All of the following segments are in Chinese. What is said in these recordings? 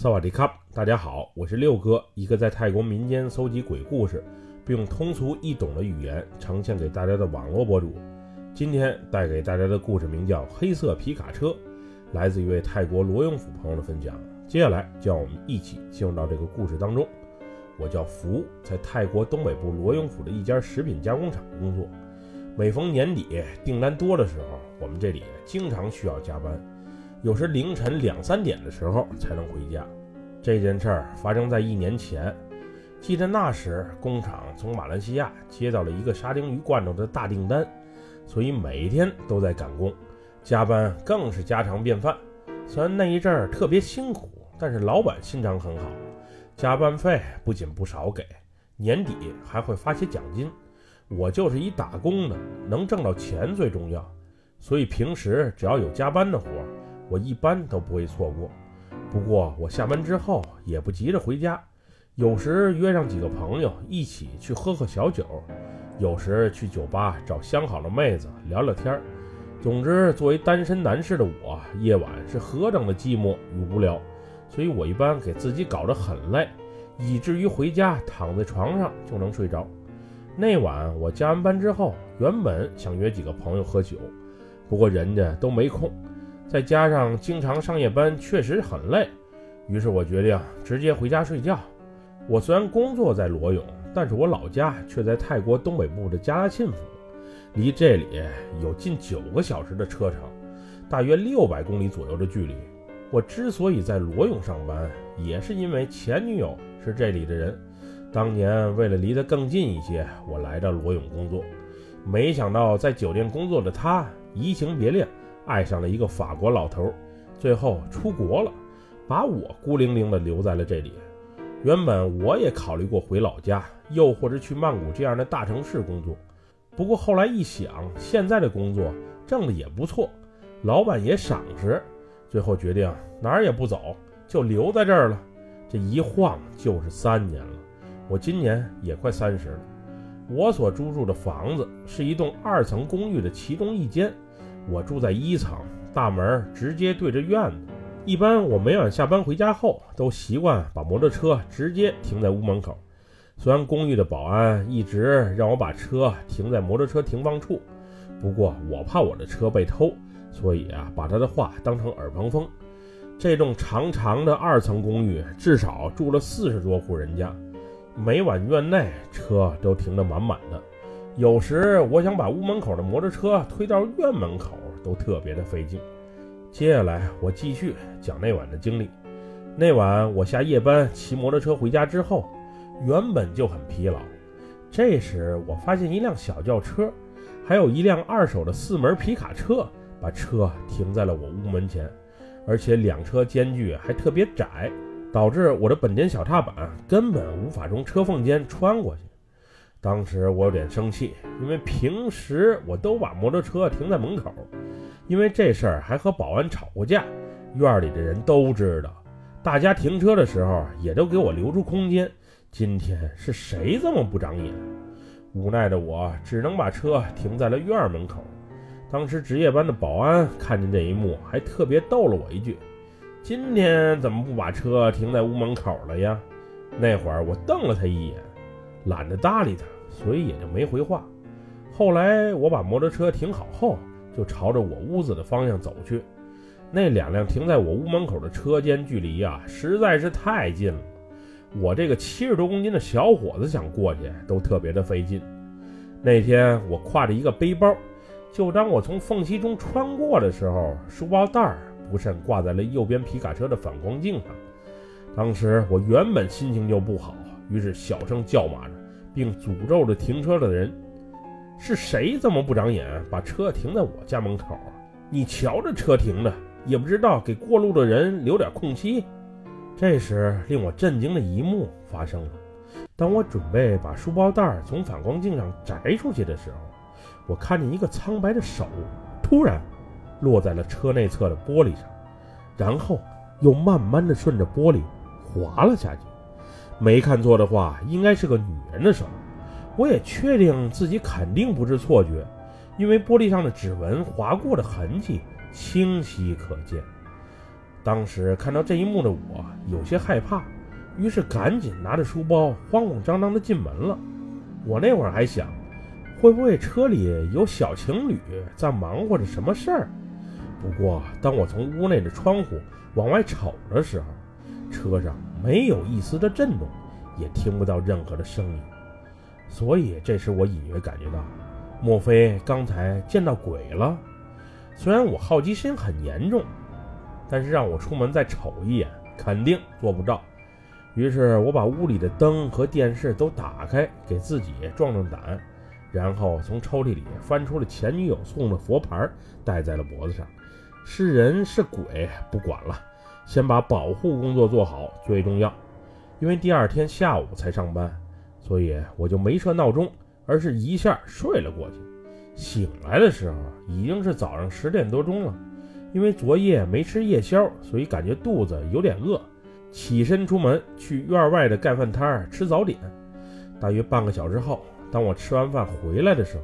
萨瓦迪卡，大家好，我是六哥，一个在泰国民间搜集鬼故事，并用通俗易懂的语言呈现给大家的网络博主。今天带给大家的故事名叫《黑色皮卡车》，来自一位泰国罗永府朋友的分享。接下来就让我们一起进入到这个故事当中。我叫福，在泰国东北部罗永府的一家食品加工厂工作。每逢年底订单多的时候，我们这里经常需要加班。有时凌晨两三点的时候才能回家。这件事儿发生在一年前，记得那时工厂从马来西亚接到了一个沙丁鱼罐头的大订单，所以每天都在赶工，加班更是家常便饭。虽然那一阵儿特别辛苦，但是老板心肠很好，加班费不仅不少给，年底还会发些奖金。我就是一打工的，能挣到钱最重要，所以平时只要有加班的活儿。我一般都不会错过，不过我下班之后也不急着回家，有时约上几个朋友一起去喝喝小酒，有时去酒吧找相好的妹子聊聊天儿。总之，作为单身男士的我，夜晚是何等的寂寞与无聊，所以我一般给自己搞得很累，以至于回家躺在床上就能睡着。那晚我加完班之后，原本想约几个朋友喝酒，不过人家都没空。再加上经常上夜班，确实很累，于是我决定直接回家睡觉。我虽然工作在罗永，但是我老家却在泰国东北部的加拉沁府，离这里有近九个小时的车程，大约六百公里左右的距离。我之所以在罗永上班，也是因为前女友是这里的人。当年为了离得更近一些，我来到罗永工作，没想到在酒店工作的她移情别恋。爱上了一个法国老头，最后出国了，把我孤零零的留在了这里。原本我也考虑过回老家，又或者去曼谷这样的大城市工作。不过后来一想，现在的工作挣的也不错，老板也赏识，最后决定哪儿也不走，就留在这儿了。这一晃就是三年了，我今年也快三十了。我所租住的房子是一栋二层公寓的其中一间。我住在一层，大门直接对着院子。一般我每晚下班回家后，都习惯把摩托车直接停在屋门口。虽然公寓的保安一直让我把车停在摩托车停放处，不过我怕我的车被偷，所以啊，把他的话当成耳旁风。这栋长长的二层公寓至少住了四十多户人家，每晚院内车都停得满满的。有时我想把屋门口的摩托车推到院门口，都特别的费劲。接下来我继续讲那晚的经历。那晚我下夜班骑摩托车回家之后，原本就很疲劳。这时我发现一辆小轿车，还有一辆二手的四门皮卡车，把车停在了我屋门前，而且两车间距还特别窄，导致我的本田小踏板根本无法从车缝间穿过去。当时我有点生气，因为平时我都把摩托车停在门口，因为这事儿还和保安吵过架，院里的人都知道，大家停车的时候也都给我留出空间。今天是谁这么不长眼？无奈的我只能把车停在了院门口。当时值夜班的保安看见这一幕，还特别逗了我一句：“今天怎么不把车停在屋门口了呀？”那会儿我瞪了他一眼。懒得搭理他，所以也就没回话。后来我把摩托车停好后，就朝着我屋子的方向走去。那两辆停在我屋门口的车间距离啊，实在是太近了。我这个七十多公斤的小伙子想过去都特别的费劲。那天我挎着一个背包，就当我从缝隙中穿过的时候，书包带儿不慎挂在了右边皮卡车的反光镜上。当时我原本心情就不好。于是小声叫骂着，并诅咒着停车的人：“是谁这么不长眼，把车停在我家门口啊？你瞧这车停的，也不知道给过路的人留点空隙。”这时，令我震惊的一幕发生了。当我准备把书包袋从反光镜上摘出去的时候，我看见一个苍白的手突然落在了车内侧的玻璃上，然后又慢慢的顺着玻璃滑了下去。没看错的话，应该是个女人的手。我也确定自己肯定不是错觉，因为玻璃上的指纹划过的痕迹清晰可见。当时看到这一幕的我有些害怕，于是赶紧拿着书包慌慌张张地进门了。我那会儿还想，会不会车里有小情侣在忙活着什么事儿？不过当我从屋内的窗户往外瞅的时候，车上没有一丝的震动，也听不到任何的声音。所以这时我隐约感觉到，莫非刚才见到鬼了？虽然我好奇心很严重。但是让我出门再瞅一眼，肯定做不到。于是我把屋里的灯和电视都打开，给自己壮壮胆，然后从抽屉里翻出了前女友送的佛牌，戴在了脖子上。是人是鬼不管了，先把保护工作做好最重要。因为第二天下午才上班，所以我就没设闹钟，而是一下睡了过去。醒来的时候已经是早上十点多钟了。因为昨夜没吃夜宵，所以感觉肚子有点饿，起身出门去院外的盖饭摊儿吃早点。大约半个小时后，当我吃完饭回来的时候，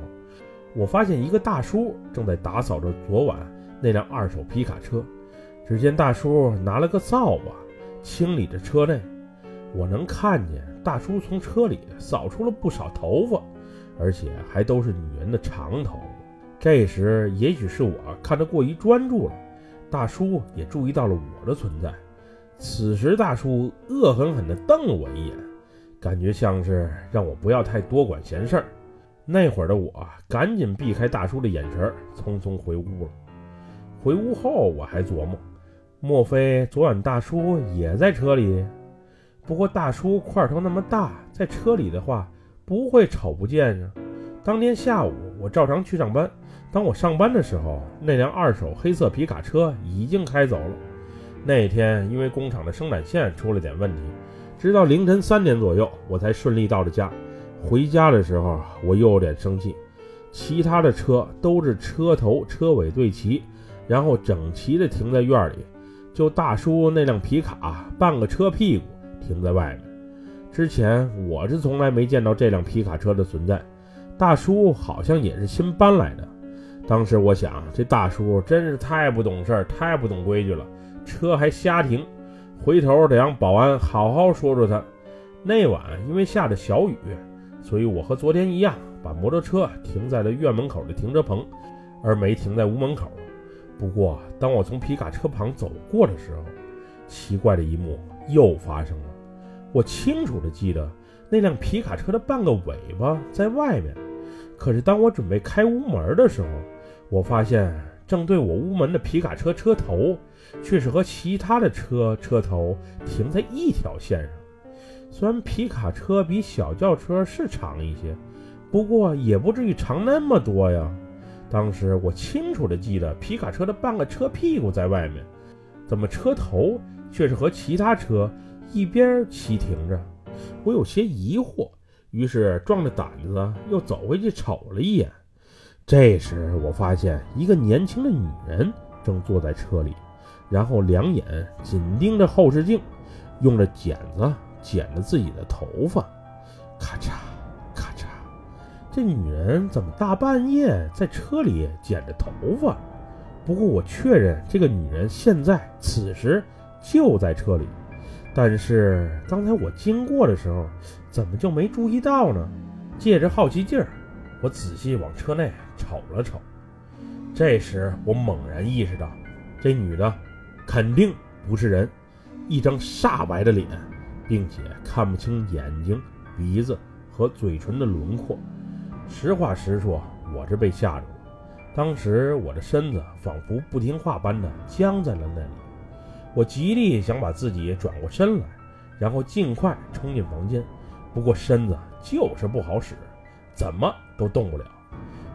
我发现一个大叔正在打扫着昨晚那辆二手皮卡车。只见大叔拿了个扫把清理着车内，我能看见大叔从车里扫出了不少头发，而且还都是女人的长头发。这时，也许是我看得过于专注了，大叔也注意到了我的存在。此时，大叔恶狠狠地瞪了我一眼，感觉像是让我不要太多管闲事儿。那会儿的我赶紧避开大叔的眼神，匆匆回屋了。回屋后，我还琢磨，莫非昨晚大叔也在车里？不过大叔块头那么大，在车里的话不会瞅不见呀。当天下午，我照常去上班。当我上班的时候，那辆二手黑色皮卡车已经开走了。那天因为工厂的生产线出了点问题，直到凌晨三点左右，我才顺利到了家。回家的时候，我又有点生气。其他的车都是车头车尾对齐，然后整齐的停在院里，就大叔那辆皮卡半个车屁股停在外面。之前我是从来没见到这辆皮卡车的存在，大叔好像也是新搬来的。当时我想，这大叔真是太不懂事儿，太不懂规矩了，车还瞎停，回头得让保安好好说说他。那晚因为下着小雨，所以我和昨天一样，把摩托车停在了院门口的停车棚，而没停在屋门口。不过，当我从皮卡车旁走过的时候，奇怪的一幕又发生了。我清楚地记得，那辆皮卡车的半个尾巴在外面，可是当我准备开屋门的时候，我发现正对我屋门的皮卡车车头，却是和其他的车车头停在一条线上。虽然皮卡车比小轿车是长一些，不过也不至于长那么多呀。当时我清楚地记得，皮卡车的半个车屁股在外面，怎么车头却是和其他车一边齐停着？我有些疑惑，于是壮着胆子又走回去瞅了一眼。这时，我发现一个年轻的女人正坐在车里，然后两眼紧盯着后视镜，用着剪子剪着自己的头发，咔嚓。这女人怎么大半夜在车里剪着头发？不过我确认这个女人现在此时就在车里，但是刚才我经过的时候，怎么就没注意到呢？借着好奇劲儿。我仔细往车内瞅了瞅，这时我猛然意识到，这女的肯定不是人，一张煞白的脸，并且看不清眼睛、鼻子和嘴唇的轮廓。实话实说，我是被吓住了。当时我的身子仿佛不听话般的僵在了那里，我极力想把自己转过身来，然后尽快冲进房间，不过身子就是不好使。怎么都动不了。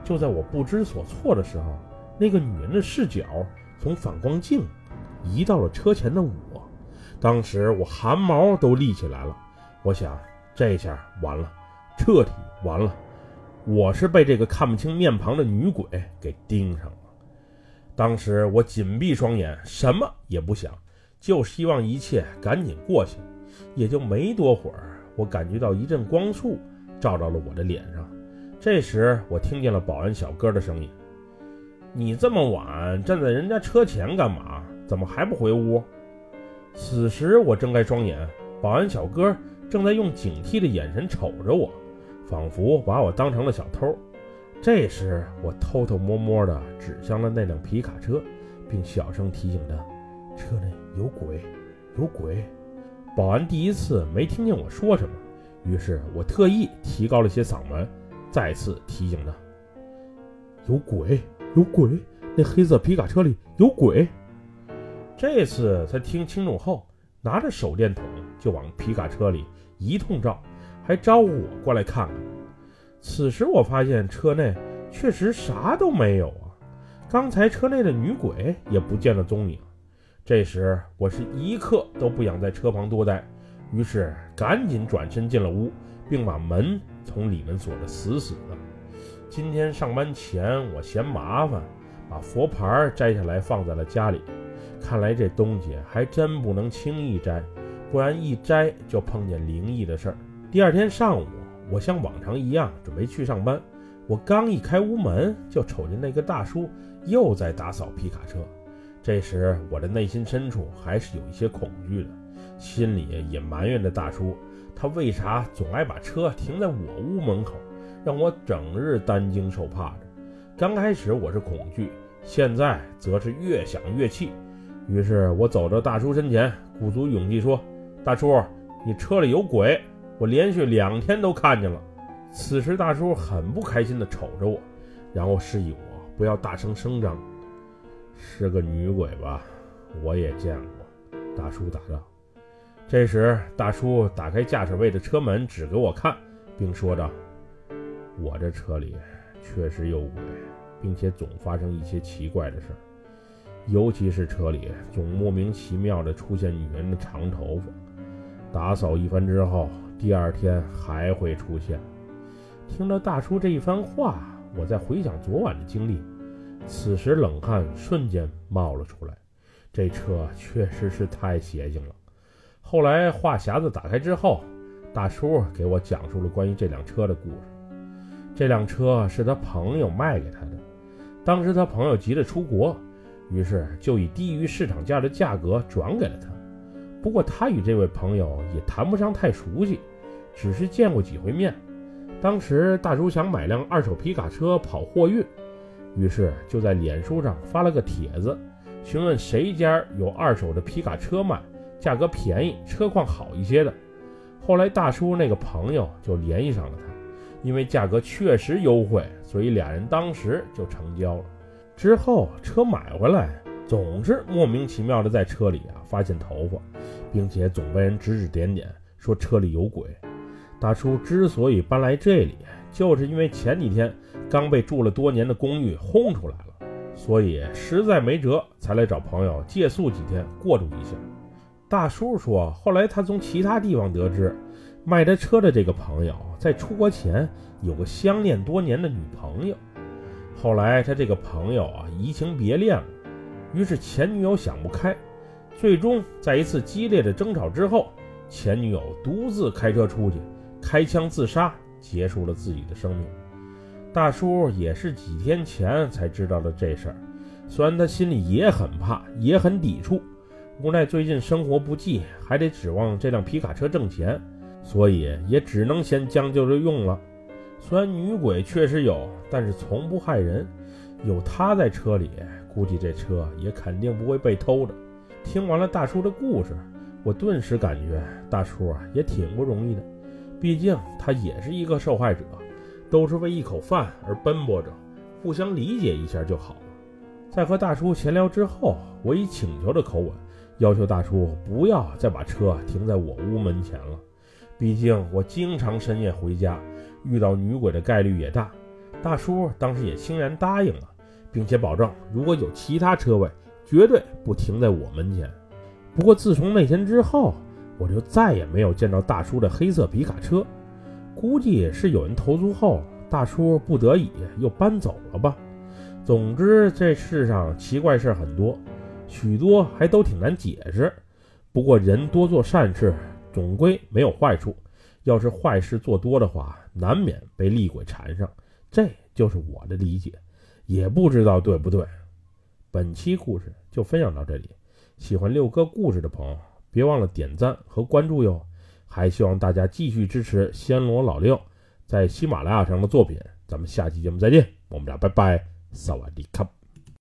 就在我不知所措的时候，那个女人的视角从反光镜移到了车前的我。当时我汗毛都立起来了。我想，这下完了，彻底完了。我是被这个看不清面庞的女鬼给盯上了。当时我紧闭双眼，什么也不想，就希望一切赶紧过去。也就没多会儿，我感觉到一阵光束。照到了我的脸上，这时我听见了保安小哥的声音：“你这么晚站在人家车前干嘛？怎么还不回屋？此时我睁开双眼，保安小哥正在用警惕的眼神瞅着我，仿佛把我当成了小偷。这时，我偷偷摸摸地指向了那辆皮卡车，并小声提醒他：“车内有鬼，有鬼。”保安第一次没听见我说什么，于是我特意提高了些嗓门，再次提醒他：“有鬼，有鬼！那黑色皮卡车里有鬼。”这次他听清楚后，拿着手电筒就往皮卡车里一通照，还招呼我过来看看。此时我发现车内确实啥都没有啊，刚才车内的女鬼也不见了踪影。这时我是一刻都不想在车旁多待，于是赶紧转身进了屋，并把门从里面锁得死死的。今天上班前我嫌麻烦，把佛牌摘下来放在了家里。看来这东西还真不能轻易摘，不然一摘就碰见灵异的事儿。第二天上午，我像往常一样准备去上班，我刚一开屋门，就瞅见那个大叔又在打扫皮卡车。这时，我的内心深处还是有一些恐惧的，心里也埋怨着大叔，他为啥总爱把车停在我屋门口，让我整日担惊受怕着。刚开始我是恐惧，现在则是越想越气。于是我走到大叔身前，鼓足勇气说：“大叔，你车里有鬼，我连续两天都看见了。”此时大叔很不开心地瞅着我，然后示意我不要大声声张。是个女鬼吧？我也见过。大叔答道。这时大叔打开驾驶位的车门，指给我看，并说道：“我这车里确实有鬼，并且总发生一些奇怪的事儿。”尤其是车里总莫名其妙地出现女人的长头发，打扫一番之后，第二天还会出现。听了大叔这一番话，我在回想昨晚的经历，此时冷汗瞬间冒了出来。这车确实是太邪性了。后来话匣子打开之后，大叔给我讲述了关于这辆车的故事。这辆车是他朋友卖给他的，当时他朋友急着出国。于是就以低于市场价的价格转给了他。不过他与这位朋友也谈不上太熟悉，只是见过几回面。当时大叔想买辆二手皮卡车跑货运，于是就在脸书上发了个帖子，询问谁家有二手的皮卡车卖，价格便宜、车况好一些的。后来大叔那个朋友就联系上了他，因为价格确实优惠，所以俩人当时就成交了。之后车买回来，总是莫名其妙的在车里啊发现头发，并且总被人指指点点，说车里有鬼。大叔之所以搬来这里，就是因为前几天刚被住了多年的公寓轰出来了，所以实在没辙，才来找朋友借宿几天过渡一下。大叔说，后来他从其他地方得知，卖他车的这个朋友在出国前有个相恋多年的女朋友。后来他这个朋友啊移情别恋了，于是前女友想不开，最终在一次激烈的争吵之后，前女友独自开车出去，开枪自杀，结束了自己的生命。大叔也是几天前才知道了这事儿，虽然他心里也很怕，也很抵触，无奈最近生活不济，还得指望这辆皮卡车挣钱，所以也只能先将就着用了。虽然女鬼确实有，但是从不害人。有她在车里，估计这车也肯定不会被偷的。听完了大叔的故事，我顿时感觉大叔啊也挺不容易的。毕竟他也是一个受害者，都是为一口饭而奔波着，互相理解一下就好了。在和大叔闲聊之后，我以请求的口吻要求大叔不要再把车停在我屋门前了。毕竟我经常深夜回家。遇到女鬼的概率也大，大叔当时也欣然答应了，并且保证如果有其他车位，绝对不停在我门前。不过自从那天之后，我就再也没有见到大叔的黑色皮卡车，估计是有人投诉后，大叔不得已又搬走了吧。总之，这世上奇怪事很多，许多还都挺难解释。不过人多做善事，总归没有坏处。要是坏事做多的话，难免被厉鬼缠上，这就是我的理解，也不知道对不对。本期故事就分享到这里，喜欢六哥故事的朋友，别忘了点赞和关注哟。还希望大家继续支持暹罗老六在喜马拉雅上的作品。咱们下期节目再见，我们俩拜拜，萨瓦迪卡。